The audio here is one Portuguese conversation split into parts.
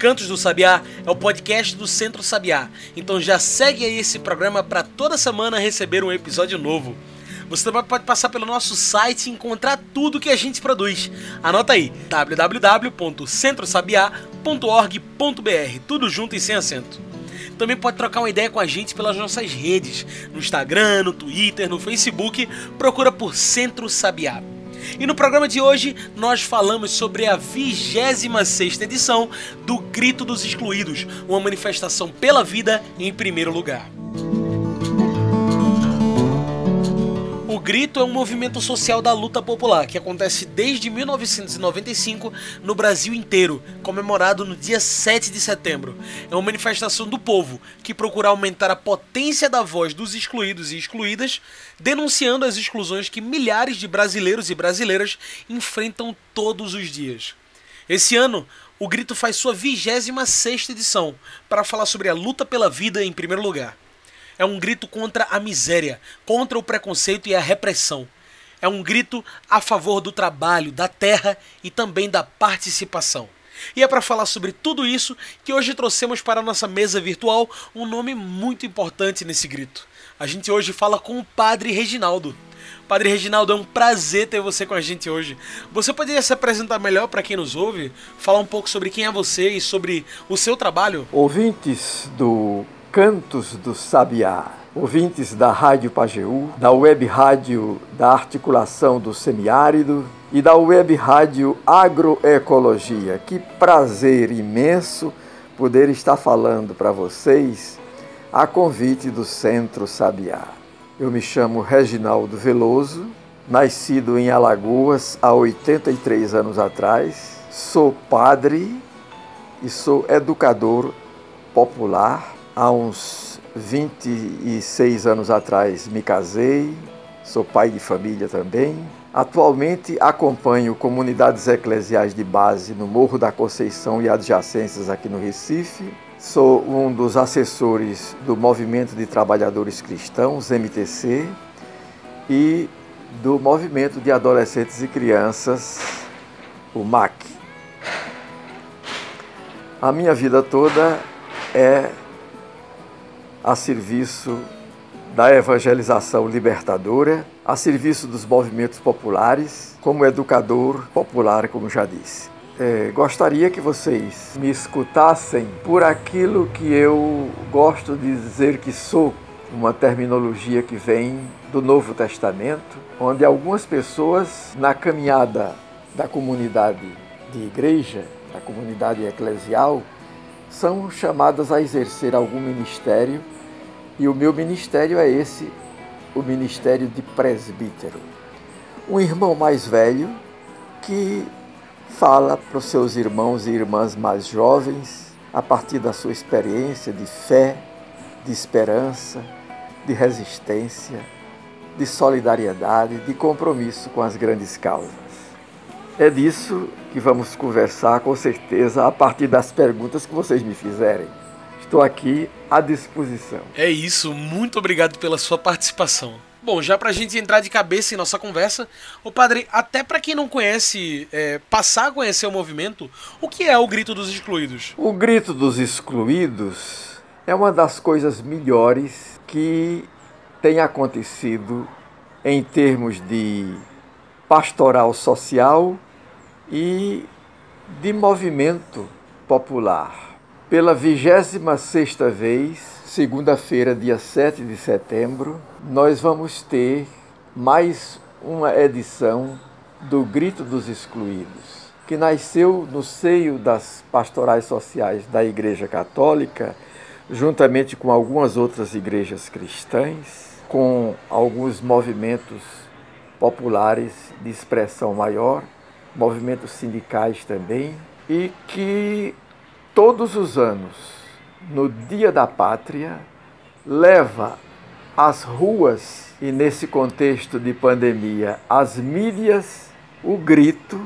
Cantos do Sabiá é o podcast do Centro Sabiá. Então já segue aí esse programa para toda semana receber um episódio novo. Você também pode passar pelo nosso site e encontrar tudo que a gente produz. Anota aí: www.centrosabiá.org.br, tudo junto e sem acento. Também pode trocar uma ideia com a gente pelas nossas redes, no Instagram, no Twitter, no Facebook, procura por Centro Sabiá. E no programa de hoje nós falamos sobre a 26 edição do Grito dos Excluídos, uma manifestação pela vida em primeiro lugar. Grito é um movimento social da luta popular que acontece desde 1995 no Brasil inteiro, comemorado no dia 7 de setembro. É uma manifestação do povo que procura aumentar a potência da voz dos excluídos e excluídas, denunciando as exclusões que milhares de brasileiros e brasileiras enfrentam todos os dias. Esse ano, o Grito faz sua 26ª edição para falar sobre a luta pela vida em primeiro lugar. É um grito contra a miséria, contra o preconceito e a repressão. É um grito a favor do trabalho, da terra e também da participação. E é para falar sobre tudo isso que hoje trouxemos para a nossa mesa virtual um nome muito importante nesse grito. A gente hoje fala com o Padre Reginaldo. Padre Reginaldo, é um prazer ter você com a gente hoje. Você poderia se apresentar melhor para quem nos ouve? Falar um pouco sobre quem é você e sobre o seu trabalho? Ouvintes do Cantos do Sabiá, ouvintes da Rádio Pajeú, da Web Rádio da Articulação do Semiárido e da Web Rádio Agroecologia. Que prazer imenso poder estar falando para vocês a convite do Centro Sabiá. Eu me chamo Reginaldo Veloso, nascido em Alagoas há 83 anos atrás, sou padre e sou educador popular Há uns 26 anos atrás me casei, sou pai de família também. Atualmente acompanho comunidades eclesiais de base no Morro da Conceição e adjacências aqui no Recife. Sou um dos assessores do Movimento de Trabalhadores Cristãos, MTC, e do Movimento de Adolescentes e Crianças, o MAC. A minha vida toda é a serviço da evangelização libertadora, a serviço dos movimentos populares, como educador popular, como já disse. É, gostaria que vocês me escutassem por aquilo que eu gosto de dizer que sou, uma terminologia que vem do Novo Testamento, onde algumas pessoas, na caminhada da comunidade de igreja, da comunidade eclesial, são chamadas a exercer algum ministério e o meu ministério é esse, o ministério de presbítero. Um irmão mais velho que fala para os seus irmãos e irmãs mais jovens, a partir da sua experiência de fé, de esperança, de resistência, de solidariedade, de compromisso com as grandes causas. É disso que vamos conversar com certeza a partir das perguntas que vocês me fizerem. Estou aqui à disposição. É isso, muito obrigado pela sua participação. Bom, já para a gente entrar de cabeça em nossa conversa, o padre, até para quem não conhece, é, passar a conhecer o movimento, o que é o Grito dos Excluídos? O Grito dos Excluídos é uma das coisas melhores que tem acontecido em termos de pastoral social e de movimento popular. Pela 26 vez, segunda-feira, dia 7 de setembro, nós vamos ter mais uma edição do Grito dos Excluídos, que nasceu no seio das pastorais sociais da Igreja Católica, juntamente com algumas outras igrejas cristãs, com alguns movimentos populares de expressão maior movimentos sindicais também, e que todos os anos, no Dia da Pátria, leva às ruas e, nesse contexto de pandemia, às mídias, o grito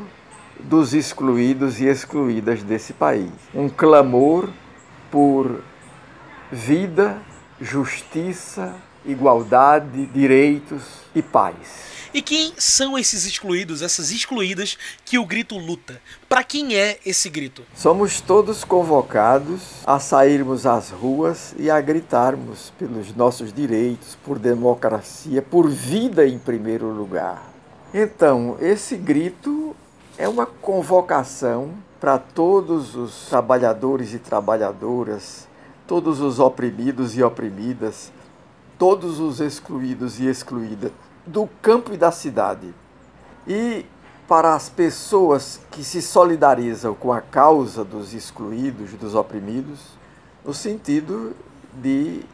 dos excluídos e excluídas desse país. Um clamor por vida, justiça, igualdade, direitos e paz. E quem são esses excluídos, essas excluídas que o grito luta? Para quem é esse grito? Somos todos convocados a sairmos às ruas e a gritarmos pelos nossos direitos, por democracia, por vida em primeiro lugar. Então, esse grito é uma convocação para todos os trabalhadores e trabalhadoras, todos os oprimidos e oprimidas, todos os excluídos e excluídas do campo e da cidade. E para as pessoas que se solidarizam com a causa dos excluídos, dos oprimidos, no sentido de,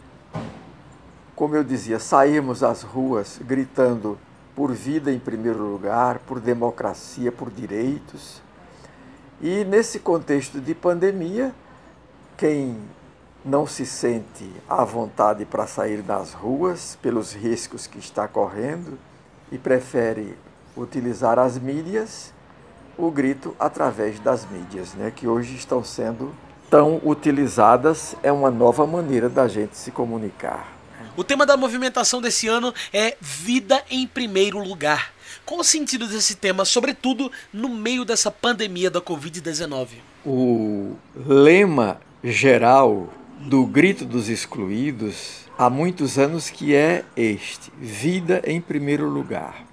como eu dizia, sairmos às ruas gritando por vida em primeiro lugar, por democracia, por direitos. E nesse contexto de pandemia, quem não se sente à vontade para sair das ruas pelos riscos que está correndo e prefere utilizar as mídias, o grito através das mídias, né, que hoje estão sendo tão utilizadas, é uma nova maneira da gente se comunicar. O tema da movimentação desse ano é Vida em Primeiro Lugar. Qual o sentido desse tema, sobretudo no meio dessa pandemia da Covid-19? O lema geral do grito dos excluídos há muitos anos que é este: vida em primeiro lugar.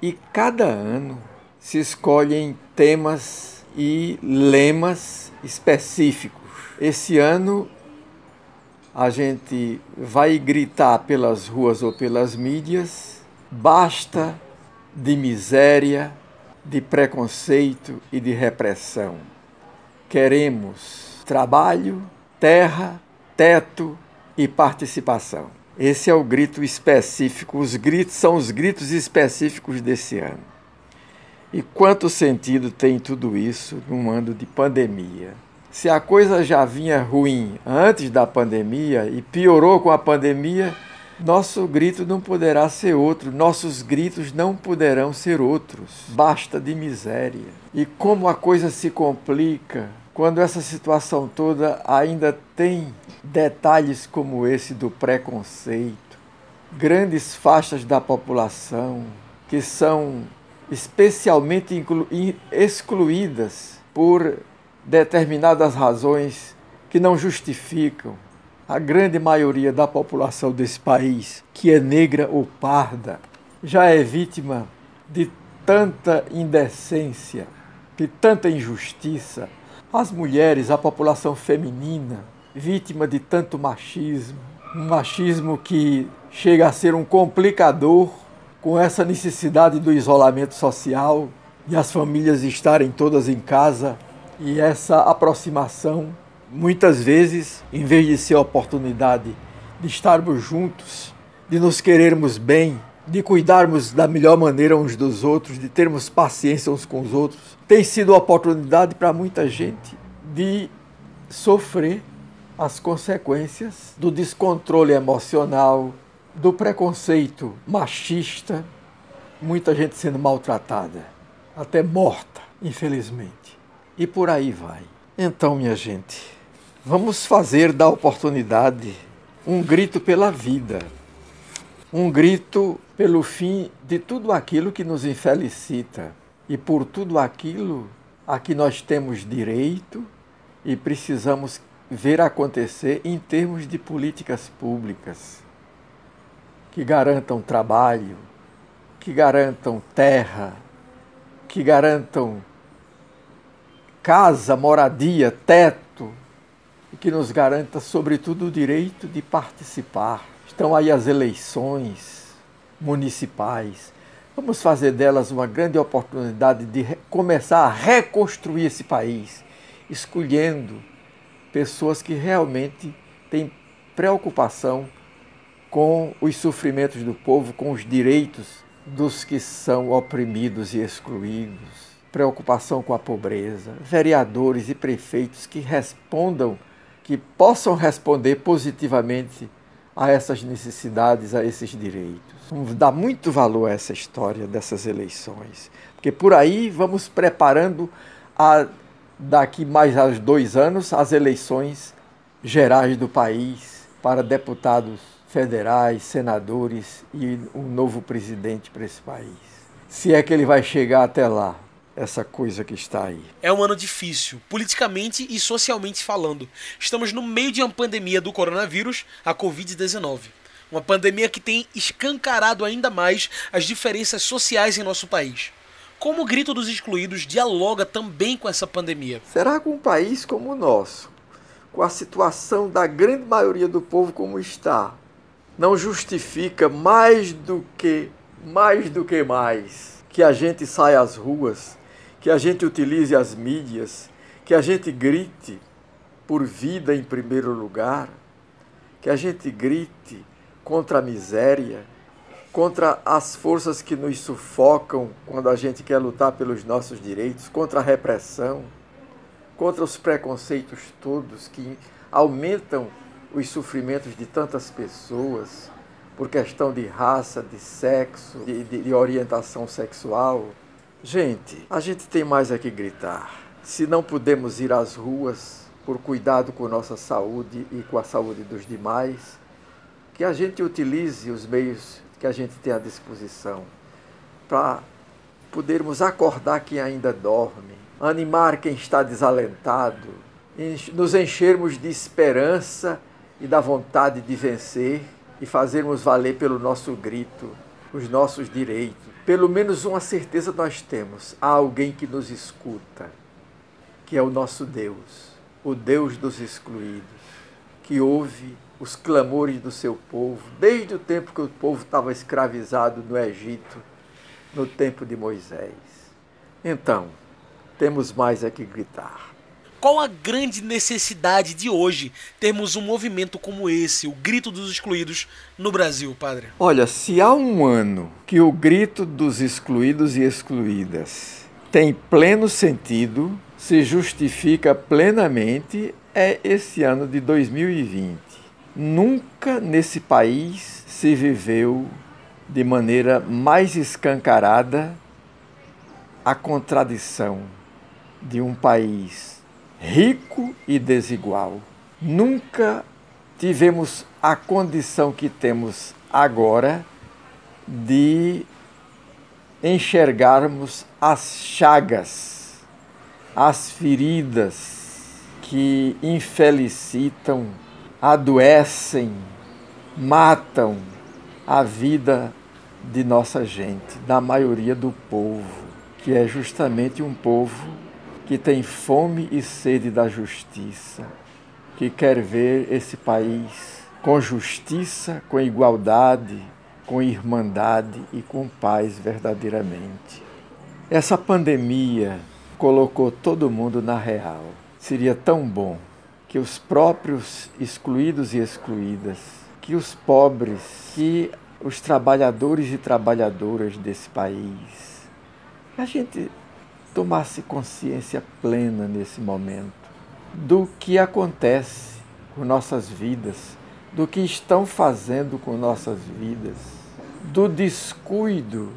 E cada ano se escolhem temas e lemas específicos. Esse ano a gente vai gritar pelas ruas ou pelas mídias: basta de miséria, de preconceito e de repressão. Queremos trabalho, terra, teto e participação. Esse é o grito específico, os gritos são os gritos específicos desse ano. E quanto sentido tem tudo isso num ano de pandemia? Se a coisa já vinha ruim antes da pandemia e piorou com a pandemia, nosso grito não poderá ser outro, nossos gritos não poderão ser outros. Basta de miséria. E como a coisa se complica quando essa situação toda ainda tem detalhes como esse do preconceito, grandes faixas da população que são especialmente excluídas por determinadas razões que não justificam a grande maioria da população desse país, que é negra ou parda, já é vítima de tanta indecência, de tanta injustiça, as mulheres, a população feminina, vítima de tanto machismo, um machismo que chega a ser um complicador com essa necessidade do isolamento social e as famílias estarem todas em casa e essa aproximação, muitas vezes, em vez de ser oportunidade de estarmos juntos, de nos querermos bem, de cuidarmos da melhor maneira uns dos outros, de termos paciência uns com os outros, tem sido a oportunidade para muita gente de sofrer as consequências do descontrole emocional, do preconceito machista, muita gente sendo maltratada, até morta, infelizmente. E por aí vai. Então, minha gente, vamos fazer da oportunidade um grito pela vida um grito pelo fim de tudo aquilo que nos infelicita. E por tudo aquilo a que nós temos direito e precisamos ver acontecer em termos de políticas públicas que garantam trabalho, que garantam terra, que garantam casa, moradia, teto e que nos garanta, sobretudo, o direito de participar Estão aí as eleições municipais. Vamos fazer delas uma grande oportunidade de começar a reconstruir esse país, escolhendo pessoas que realmente têm preocupação com os sofrimentos do povo, com os direitos dos que são oprimidos e excluídos, preocupação com a pobreza, vereadores e prefeitos que respondam que possam responder positivamente a essas necessidades, a esses direitos. Vamos dar muito valor a essa história dessas eleições, porque por aí vamos preparando a, daqui mais a dois anos as eleições gerais do país para deputados federais, senadores e um novo presidente para esse país. Se é que ele vai chegar até lá essa coisa que está aí. É um ano difícil, politicamente e socialmente falando. Estamos no meio de uma pandemia do coronavírus, a Covid-19. Uma pandemia que tem escancarado ainda mais as diferenças sociais em nosso país. Como o grito dos excluídos dialoga também com essa pandemia? Será que um país como o nosso, com a situação da grande maioria do povo como está, não justifica mais do que, mais do que mais, que a gente saia às ruas que a gente utilize as mídias, que a gente grite por vida em primeiro lugar, que a gente grite contra a miséria, contra as forças que nos sufocam quando a gente quer lutar pelos nossos direitos, contra a repressão, contra os preconceitos todos que aumentam os sofrimentos de tantas pessoas por questão de raça, de sexo, de, de, de orientação sexual. Gente, a gente tem mais é que gritar. Se não podemos ir às ruas por cuidado com nossa saúde e com a saúde dos demais, que a gente utilize os meios que a gente tem à disposição para podermos acordar quem ainda dorme, animar quem está desalentado, nos enchermos de esperança e da vontade de vencer e fazermos valer pelo nosso grito os nossos direitos pelo menos uma certeza nós temos: há alguém que nos escuta, que é o nosso Deus, o Deus dos excluídos, que ouve os clamores do seu povo, desde o tempo que o povo estava escravizado no Egito, no tempo de Moisés. Então, temos mais a que gritar. Qual a grande necessidade de hoje termos um movimento como esse, o Grito dos Excluídos, no Brasil, padre? Olha, se há um ano que o Grito dos Excluídos e Excluídas tem pleno sentido, se justifica plenamente, é esse ano de 2020. Nunca nesse país se viveu de maneira mais escancarada a contradição de um país rico e desigual. Nunca tivemos a condição que temos agora de enxergarmos as chagas, as feridas que infelicitam, adoecem, matam a vida de nossa gente, da maioria do povo, que é justamente um povo que tem fome e sede da justiça, que quer ver esse país com justiça, com igualdade, com irmandade e com paz verdadeiramente. Essa pandemia colocou todo mundo na real. Seria tão bom que os próprios excluídos e excluídas, que os pobres, que os trabalhadores e trabalhadoras desse país, a gente tomasse consciência plena nesse momento do que acontece com nossas vidas, do que estão fazendo com nossas vidas, do descuido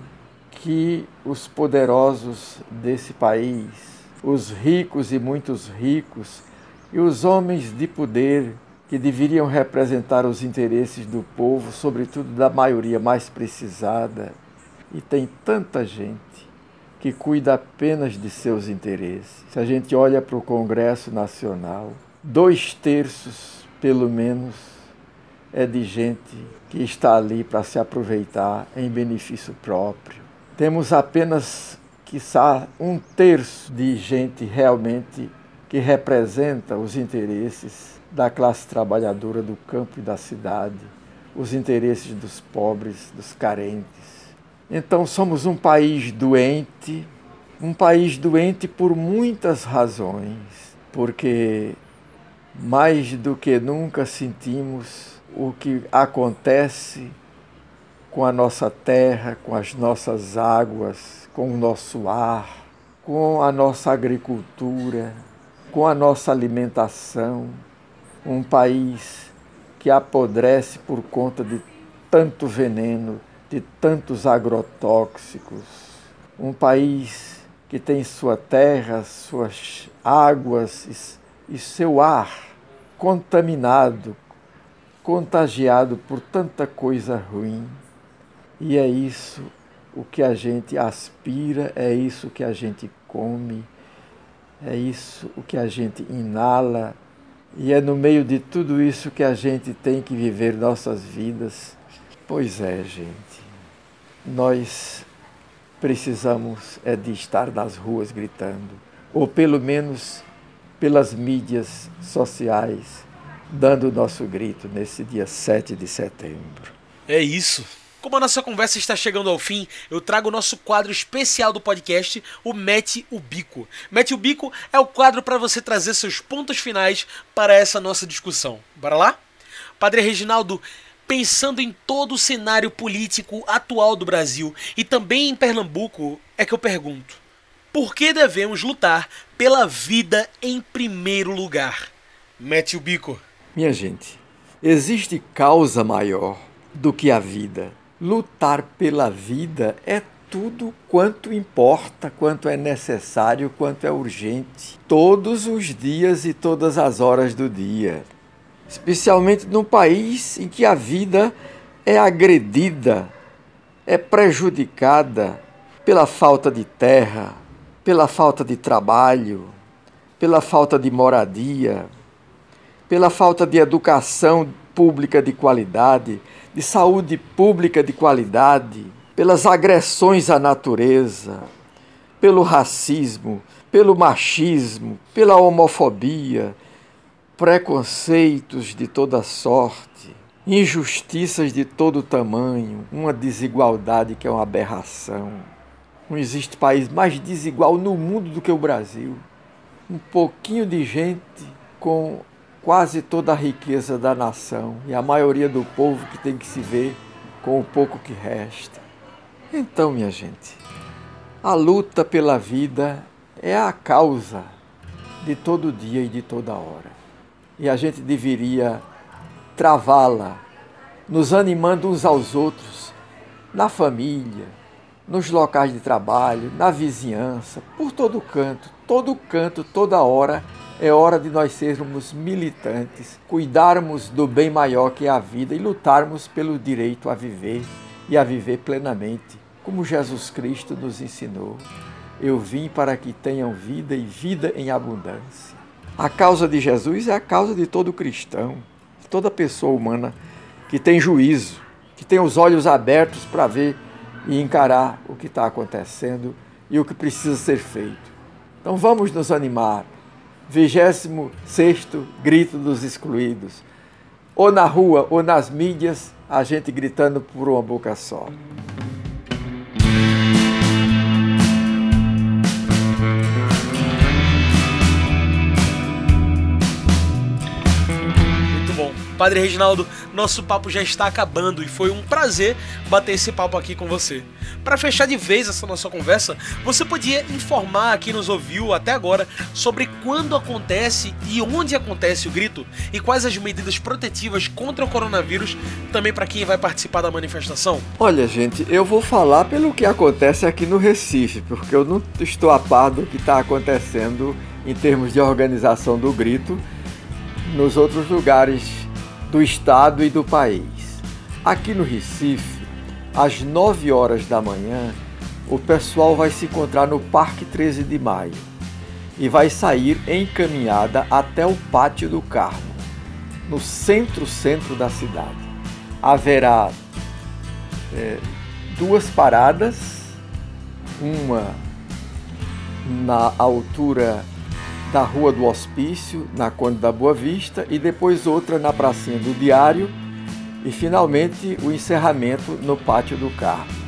que os poderosos desse país, os ricos e muitos ricos, e os homens de poder que deveriam representar os interesses do povo, sobretudo da maioria mais precisada, e tem tanta gente que cuida apenas de seus interesses. Se a gente olha para o Congresso Nacional, dois terços, pelo menos, é de gente que está ali para se aproveitar em benefício próprio. Temos apenas, quiçá, um terço de gente realmente que representa os interesses da classe trabalhadora do campo e da cidade, os interesses dos pobres, dos carentes então somos um país doente, um país doente por muitas razões, porque mais do que nunca sentimos o que acontece com a nossa terra, com as nossas águas, com o nosso ar, com a nossa agricultura, com a nossa alimentação, um país que apodrece por conta de tanto veneno, de tantos agrotóxicos, um país que tem sua terra, suas águas e seu ar contaminado, contagiado por tanta coisa ruim. E é isso o que a gente aspira, é isso que a gente come, é isso o que a gente inala, e é no meio de tudo isso que a gente tem que viver nossas vidas. Pois é, gente, nós precisamos é de estar nas ruas gritando, ou pelo menos pelas mídias sociais, dando o nosso grito nesse dia 7 de setembro. É isso. Como a nossa conversa está chegando ao fim, eu trago o nosso quadro especial do podcast, o Mete o Bico. Mete o Bico é o quadro para você trazer seus pontos finais para essa nossa discussão. Bora lá? Padre Reginaldo, pensando em todo o cenário político atual do Brasil e também em Pernambuco, é que eu pergunto: por que devemos lutar pela vida em primeiro lugar? Mete o bico. Minha gente, existe causa maior do que a vida lutar pela vida é tudo quanto importa, quanto é necessário, quanto é urgente, todos os dias e todas as horas do dia. Especialmente num país em que a vida é agredida, é prejudicada pela falta de terra, pela falta de trabalho, pela falta de moradia, pela falta de educação pública de qualidade, de saúde pública de qualidade, pelas agressões à natureza, pelo racismo, pelo machismo, pela homofobia, preconceitos de toda sorte, injustiças de todo tamanho, uma desigualdade que é uma aberração. Não existe país mais desigual no mundo do que o Brasil. Um pouquinho de gente com quase toda a riqueza da nação e a maioria do povo que tem que se ver com o pouco que resta. Então, minha gente, a luta pela vida é a causa de todo dia e de toda hora. E a gente deveria travá-la, nos animando uns aos outros, na família, nos locais de trabalho, na vizinhança, por todo canto, todo canto, toda hora é hora de nós sermos militantes, cuidarmos do bem maior que é a vida e lutarmos pelo direito a viver e a viver plenamente, como Jesus Cristo nos ensinou. Eu vim para que tenham vida e vida em abundância. A causa de Jesus é a causa de todo cristão, de toda pessoa humana que tem juízo, que tem os olhos abertos para ver e encarar o que está acontecendo e o que precisa ser feito. Então vamos nos animar 26 grito dos excluídos. Ou na rua ou nas mídias, a gente gritando por uma boca só. Padre Reginaldo, nosso papo já está acabando e foi um prazer bater esse papo aqui com você. Para fechar de vez essa nossa conversa, você podia informar a quem nos ouviu até agora sobre quando acontece e onde acontece o grito e quais as medidas protetivas contra o coronavírus também para quem vai participar da manifestação? Olha, gente, eu vou falar pelo que acontece aqui no Recife, porque eu não estou a par do que está acontecendo em termos de organização do grito nos outros lugares do estado e do país. Aqui no Recife, às 9 horas da manhã, o pessoal vai se encontrar no Parque 13 de Maio e vai sair em caminhada até o Pátio do Carmo, no centro-centro da cidade. Haverá é, duas paradas, uma na altura da Rua do Hospício, na Conde da Boa Vista, e depois outra na Pracinha do Diário, e finalmente o encerramento no Pátio do Carmo.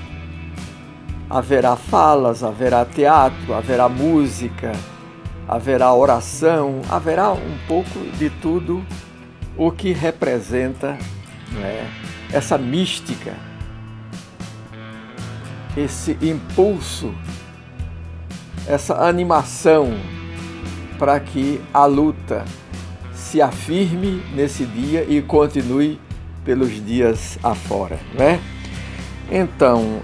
Haverá falas, haverá teatro, haverá música, haverá oração, haverá um pouco de tudo o que representa é, essa mística, esse impulso, essa animação para que a luta se afirme nesse dia e continue pelos dias afora, né? Então,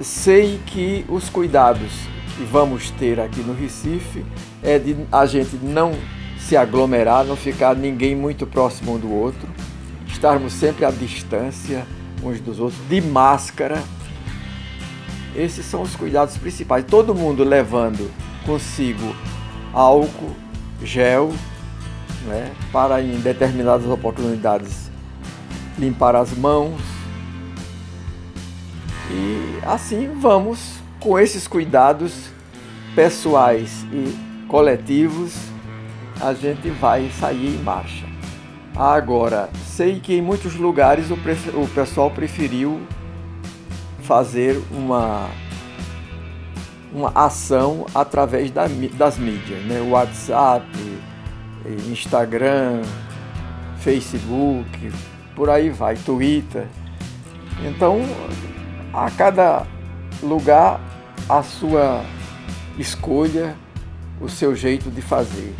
sei que os cuidados que vamos ter aqui no Recife é de a gente não se aglomerar, não ficar ninguém muito próximo um do outro, estarmos sempre à distância uns dos outros, de máscara. Esses são os cuidados principais. Todo mundo levando consigo álcool, gel, né, para em determinadas oportunidades limpar as mãos. E assim vamos com esses cuidados pessoais e coletivos, a gente vai sair em marcha. Agora, sei que em muitos lugares o, o pessoal preferiu fazer uma, uma ação através da, das mídias, né? WhatsApp, Instagram, Facebook, por aí vai, Twitter. Então, a cada lugar a sua escolha, o seu jeito de fazer.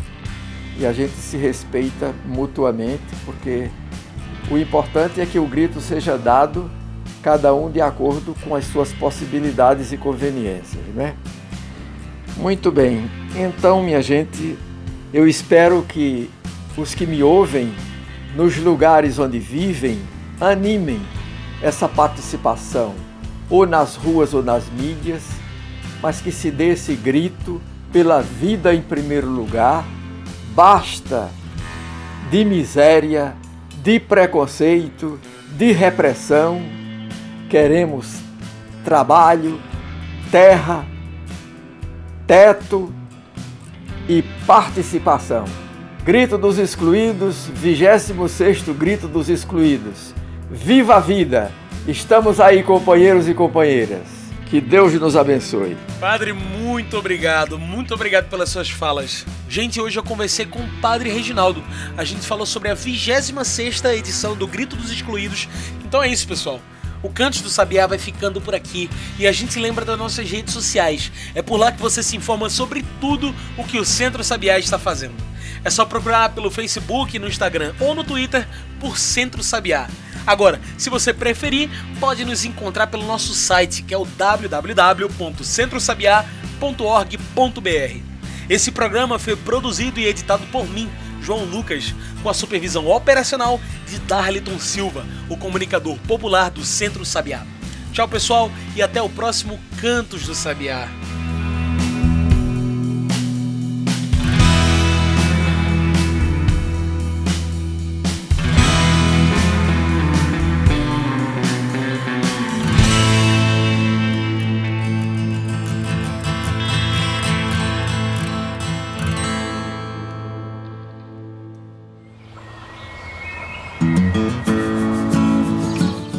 E a gente se respeita mutuamente, porque o importante é que o grito seja dado cada um de acordo com as suas possibilidades e conveniências, né? Muito bem. Então, minha gente, eu espero que os que me ouvem nos lugares onde vivem animem essa participação, ou nas ruas ou nas mídias, mas que se dê esse grito pela vida em primeiro lugar. Basta de miséria, de preconceito, de repressão. Queremos trabalho, terra, teto e participação. Grito dos excluídos, 26º Grito dos excluídos. Viva a vida! Estamos aí, companheiros e companheiras. Que Deus nos abençoe. Padre, muito obrigado, muito obrigado pelas suas falas. Gente, hoje eu conversei com o Padre Reginaldo. A gente falou sobre a 26 edição do Grito dos Excluídos. Então é isso, pessoal. O Cantos do Sabiá vai ficando por aqui e a gente lembra das nossas redes sociais. É por lá que você se informa sobre tudo o que o Centro Sabiá está fazendo. É só procurar pelo Facebook, no Instagram ou no Twitter por Centro Sabiá. Agora, se você preferir, pode nos encontrar pelo nosso site, que é o www.centrosabiá.org.br. Esse programa foi produzido e editado por mim, João Lucas, com a supervisão operacional de Darliton Silva, o comunicador popular do Centro Sabiá. Tchau, pessoal, e até o próximo Cantos do Sabiá.